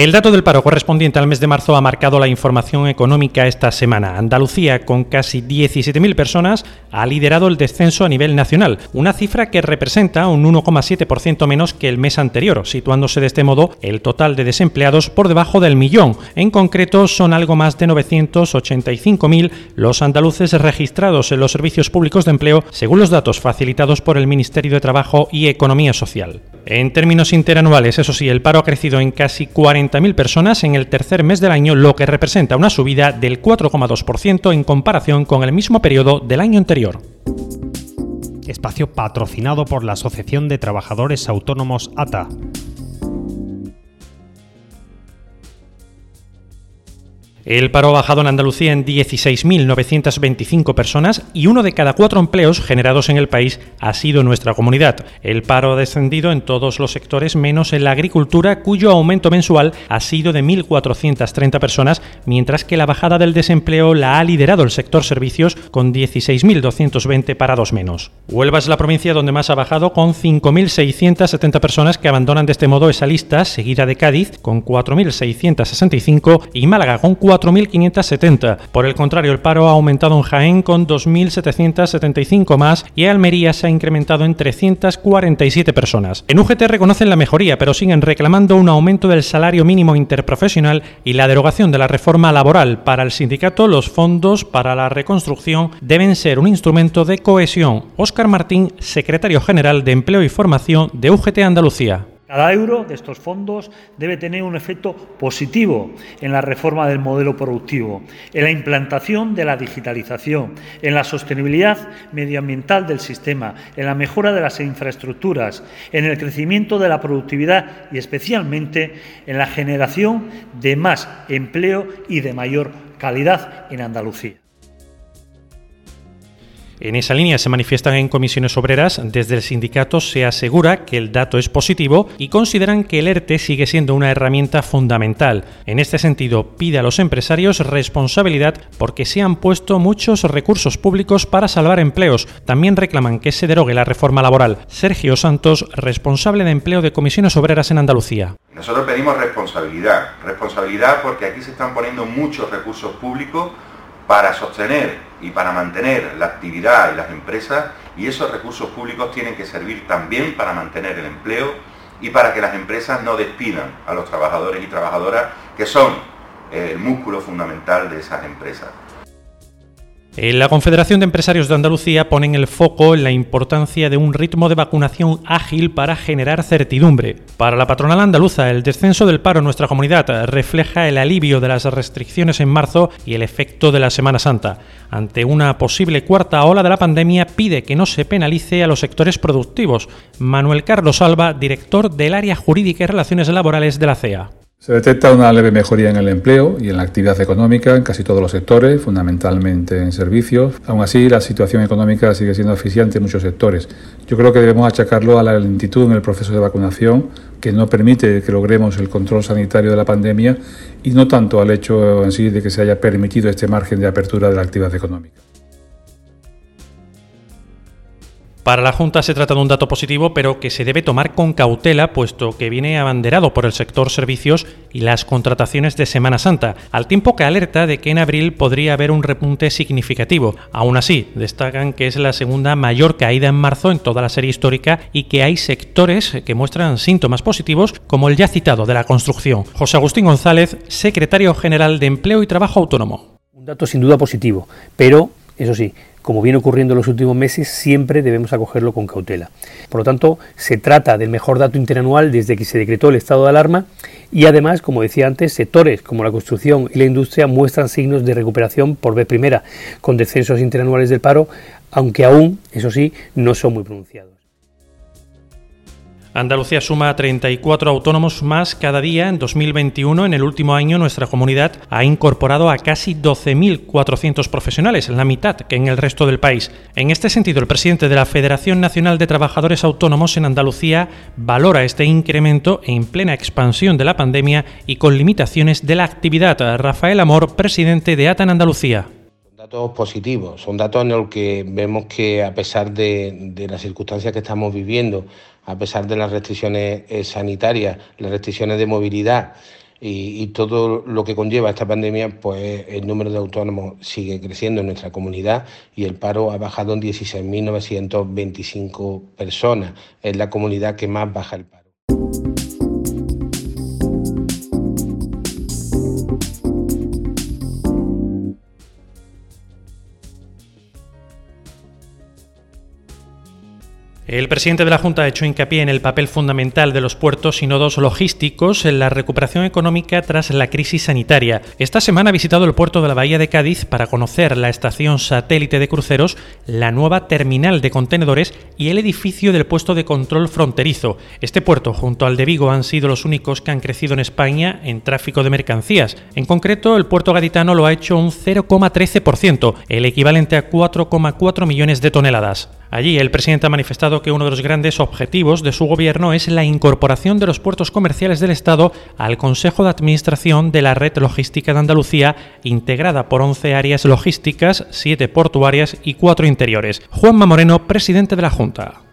El dato del paro correspondiente al mes de marzo ha marcado la información económica esta semana. Andalucía, con casi 17.000 personas, ha liderado el descenso a nivel nacional, una cifra que representa un 1,7% menos que el mes anterior, situándose de este modo el total de desempleados por debajo del millón. En concreto, son algo más de 985.000 los andaluces registrados en los servicios públicos de empleo, según los datos facilitados por el Ministerio de Trabajo y Economía Social. En términos interanuales, eso sí, el paro ha crecido en casi 40.000 personas en el tercer mes del año, lo que representa una subida del 4,2% en comparación con el mismo periodo del año anterior. Espacio patrocinado por la Asociación de Trabajadores Autónomos ATA. El paro ha bajado en Andalucía en 16.925 personas y uno de cada cuatro empleos generados en el país ha sido nuestra comunidad. El paro ha descendido en todos los sectores menos en la agricultura, cuyo aumento mensual ha sido de 1.430 personas, mientras que la bajada del desempleo la ha liderado el sector servicios con 16.220 parados menos. Huelva es la provincia donde más ha bajado con 5.670 personas que abandonan de este modo esa lista, seguida de Cádiz con 4.665 y Málaga con 4.570. Por el contrario, el paro ha aumentado en Jaén con 2.775 más y Almería se ha incrementado en 347 personas. En UGT reconocen la mejoría, pero siguen reclamando un aumento del salario mínimo interprofesional y la derogación de la reforma laboral. Para el sindicato, los fondos para la reconstrucción deben ser un instrumento de cohesión. Óscar Martín, secretario general de Empleo y Formación de UGT Andalucía. Cada euro de estos fondos debe tener un efecto positivo en la reforma del modelo productivo, en la implantación de la digitalización, en la sostenibilidad medioambiental del sistema, en la mejora de las infraestructuras, en el crecimiento de la productividad y especialmente en la generación de más empleo y de mayor calidad en Andalucía. En esa línea se manifiestan en comisiones obreras. Desde el sindicato se asegura que el dato es positivo y consideran que el ERTE sigue siendo una herramienta fundamental. En este sentido, pide a los empresarios responsabilidad porque se han puesto muchos recursos públicos para salvar empleos. También reclaman que se derogue la reforma laboral. Sergio Santos, responsable de empleo de comisiones obreras en Andalucía. Nosotros pedimos responsabilidad. Responsabilidad porque aquí se están poniendo muchos recursos públicos para sostener y para mantener la actividad y las empresas y esos recursos públicos tienen que servir también para mantener el empleo y para que las empresas no despidan a los trabajadores y trabajadoras que son el músculo fundamental de esas empresas. La Confederación de Empresarios de Andalucía pone el foco en la importancia de un ritmo de vacunación ágil para generar certidumbre. Para la patronal andaluza, el descenso del paro en nuestra comunidad refleja el alivio de las restricciones en marzo y el efecto de la Semana Santa. Ante una posible cuarta ola de la pandemia, pide que no se penalice a los sectores productivos. Manuel Carlos Alba, director del área jurídica y relaciones laborales de la CEA. Se detecta una leve mejoría en el empleo y en la actividad económica en casi todos los sectores, fundamentalmente en servicios. Aún así, la situación económica sigue siendo eficiente en muchos sectores. Yo creo que debemos achacarlo a la lentitud en el proceso de vacunación, que no permite que logremos el control sanitario de la pandemia, y no tanto al hecho en sí de que se haya permitido este margen de apertura de la actividad económica. Para la Junta se trata de un dato positivo, pero que se debe tomar con cautela, puesto que viene abanderado por el sector servicios y las contrataciones de Semana Santa, al tiempo que alerta de que en abril podría haber un repunte significativo. Aún así, destacan que es la segunda mayor caída en marzo en toda la serie histórica y que hay sectores que muestran síntomas positivos, como el ya citado de la construcción. José Agustín González, secretario general de Empleo y Trabajo Autónomo. Un dato sin duda positivo, pero eso sí, como viene ocurriendo en los últimos meses, siempre debemos acogerlo con cautela. Por lo tanto, se trata del mejor dato interanual desde que se decretó el estado de alarma y además, como decía antes, sectores como la construcción y la industria muestran signos de recuperación por vez primera, con descensos interanuales del paro, aunque aún, eso sí, no son muy pronunciados. Andalucía suma 34 autónomos más cada día. En 2021, en el último año, nuestra comunidad ha incorporado a casi 12.400 profesionales, la mitad que en el resto del país. En este sentido, el presidente de la Federación Nacional de Trabajadores Autónomos en Andalucía valora este incremento en plena expansión de la pandemia y con limitaciones de la actividad. Rafael Amor, presidente de ATA en Andalucía datos positivos, son datos en los que vemos que a pesar de, las circunstancias que estamos viviendo, a pesar de las restricciones eh, sanitarias, las restricciones de movilidad y, y, todo lo que conlleva esta pandemia, pues el número de autónomos sigue creciendo en nuestra comunidad y el paro ha bajado en 16.925 personas. Es la comunidad que más baja el paro. El presidente de la Junta ha hecho hincapié en el papel fundamental de los puertos y nodos logísticos en la recuperación económica tras la crisis sanitaria. Esta semana ha visitado el puerto de la Bahía de Cádiz para conocer la estación satélite de cruceros, la nueva terminal de contenedores y el edificio del puesto de control fronterizo. Este puerto, junto al de Vigo, han sido los únicos que han crecido en España en tráfico de mercancías. En concreto, el puerto gaditano lo ha hecho un 0,13%, el equivalente a 4,4 millones de toneladas. Allí el presidente ha manifestado que uno de los grandes objetivos de su gobierno es la incorporación de los puertos comerciales del Estado al Consejo de Administración de la Red Logística de Andalucía, integrada por 11 áreas logísticas, 7 portuarias y 4 interiores. Juanma Moreno, presidente de la Junta.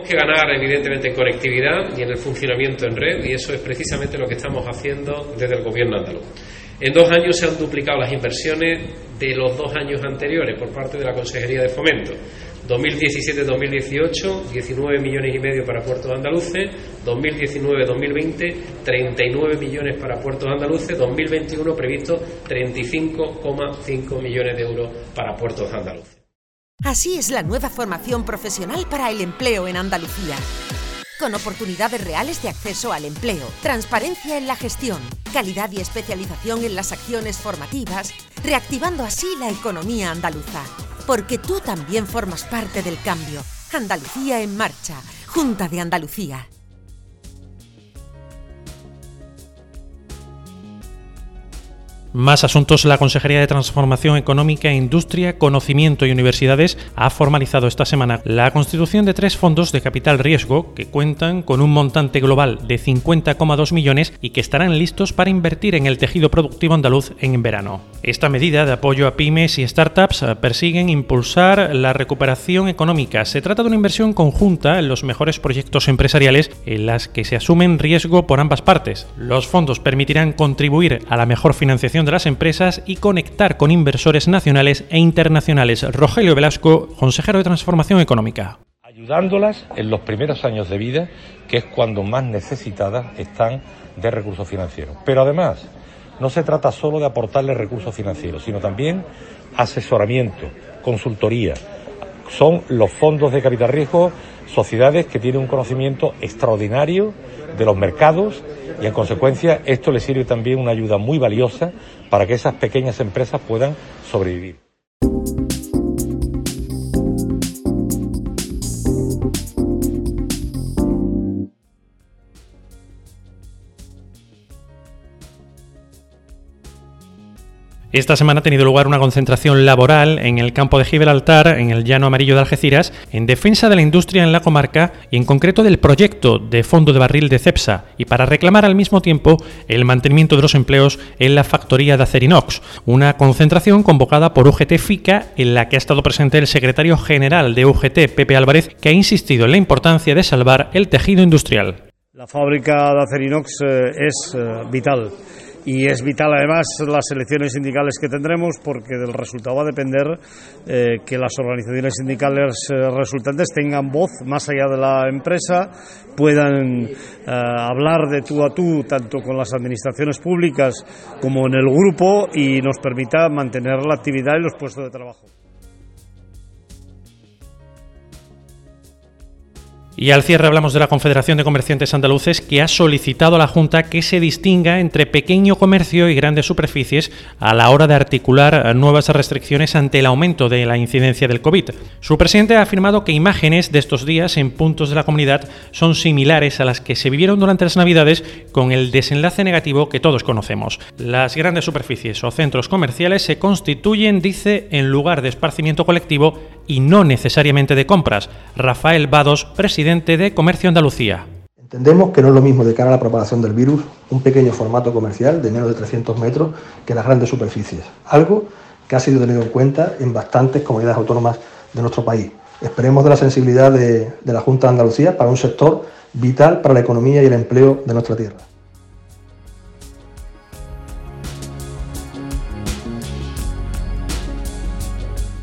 Tenemos que ganar evidentemente en conectividad y en el funcionamiento en red y eso es precisamente lo que estamos haciendo desde el gobierno andaluz. En dos años se han duplicado las inversiones de los dos años anteriores por parte de la Consejería de Fomento. 2017-2018, 19 millones y medio para puertos andaluces, 2019-2020, 39 millones para puertos andaluces, 2021 previsto 35,5 millones de euros para puertos andaluces. Así es la nueva formación profesional para el empleo en Andalucía con oportunidades reales de acceso al empleo, transparencia en la gestión, calidad y especialización en las acciones formativas, reactivando así la economía andaluza. Porque tú también formas parte del cambio. Andalucía en marcha, Junta de Andalucía. Más asuntos. La Consejería de Transformación Económica, Industria, Conocimiento y Universidades ha formalizado esta semana la constitución de tres fondos de capital riesgo que cuentan con un montante global de 50,2 millones y que estarán listos para invertir en el tejido productivo andaluz en verano. Esta medida de apoyo a pymes y startups persiguen impulsar la recuperación económica. Se trata de una inversión conjunta en los mejores proyectos empresariales en las que se asumen riesgo por ambas partes. Los fondos permitirán contribuir a la mejor financiación de las empresas y conectar con inversores nacionales e internacionales. Rogelio Velasco, consejero de Transformación Económica. Ayudándolas en los primeros años de vida, que es cuando más necesitadas están de recursos financieros. Pero además, no se trata solo de aportarles recursos financieros, sino también asesoramiento, consultoría. Son los fondos de capital riesgo sociedades que tienen un conocimiento extraordinario de los mercados y en consecuencia esto le sirve también una ayuda muy valiosa para que esas pequeñas empresas puedan sobrevivir. Esta semana ha tenido lugar una concentración laboral en el campo de Gibraltar, en el llano amarillo de Algeciras, en defensa de la industria en la comarca y en concreto del proyecto de fondo de barril de CEPSA y para reclamar al mismo tiempo el mantenimiento de los empleos en la factoría de Acerinox. Una concentración convocada por UGT FICA en la que ha estado presente el secretario general de UGT, Pepe Álvarez, que ha insistido en la importancia de salvar el tejido industrial. La fábrica de Acerinox eh, es eh, vital y es vital además las elecciones sindicales que tendremos porque del resultado va a depender eh, que las organizaciones sindicales eh, resultantes tengan voz más allá de la empresa, puedan eh, hablar de tú a tú tanto con las administraciones públicas como en el grupo y nos permita mantener la actividad y los puestos de trabajo. Y al cierre hablamos de la Confederación de Comerciantes Andaluces que ha solicitado a la Junta que se distinga entre pequeño comercio y grandes superficies a la hora de articular nuevas restricciones ante el aumento de la incidencia del COVID. Su presidente ha afirmado que imágenes de estos días en puntos de la comunidad son similares a las que se vivieron durante las Navidades con el desenlace negativo que todos conocemos. Las grandes superficies o centros comerciales se constituyen, dice, en lugar de esparcimiento colectivo y no necesariamente de compras. Rafael Vados, presidente de Comercio Andalucía. Entendemos que no es lo mismo de cara a la propagación del virus un pequeño formato comercial de menos de 300 metros que las grandes superficies, algo que ha sido tenido en cuenta en bastantes comunidades autónomas de nuestro país. Esperemos de la sensibilidad de, de la Junta de Andalucía para un sector vital para la economía y el empleo de nuestra tierra.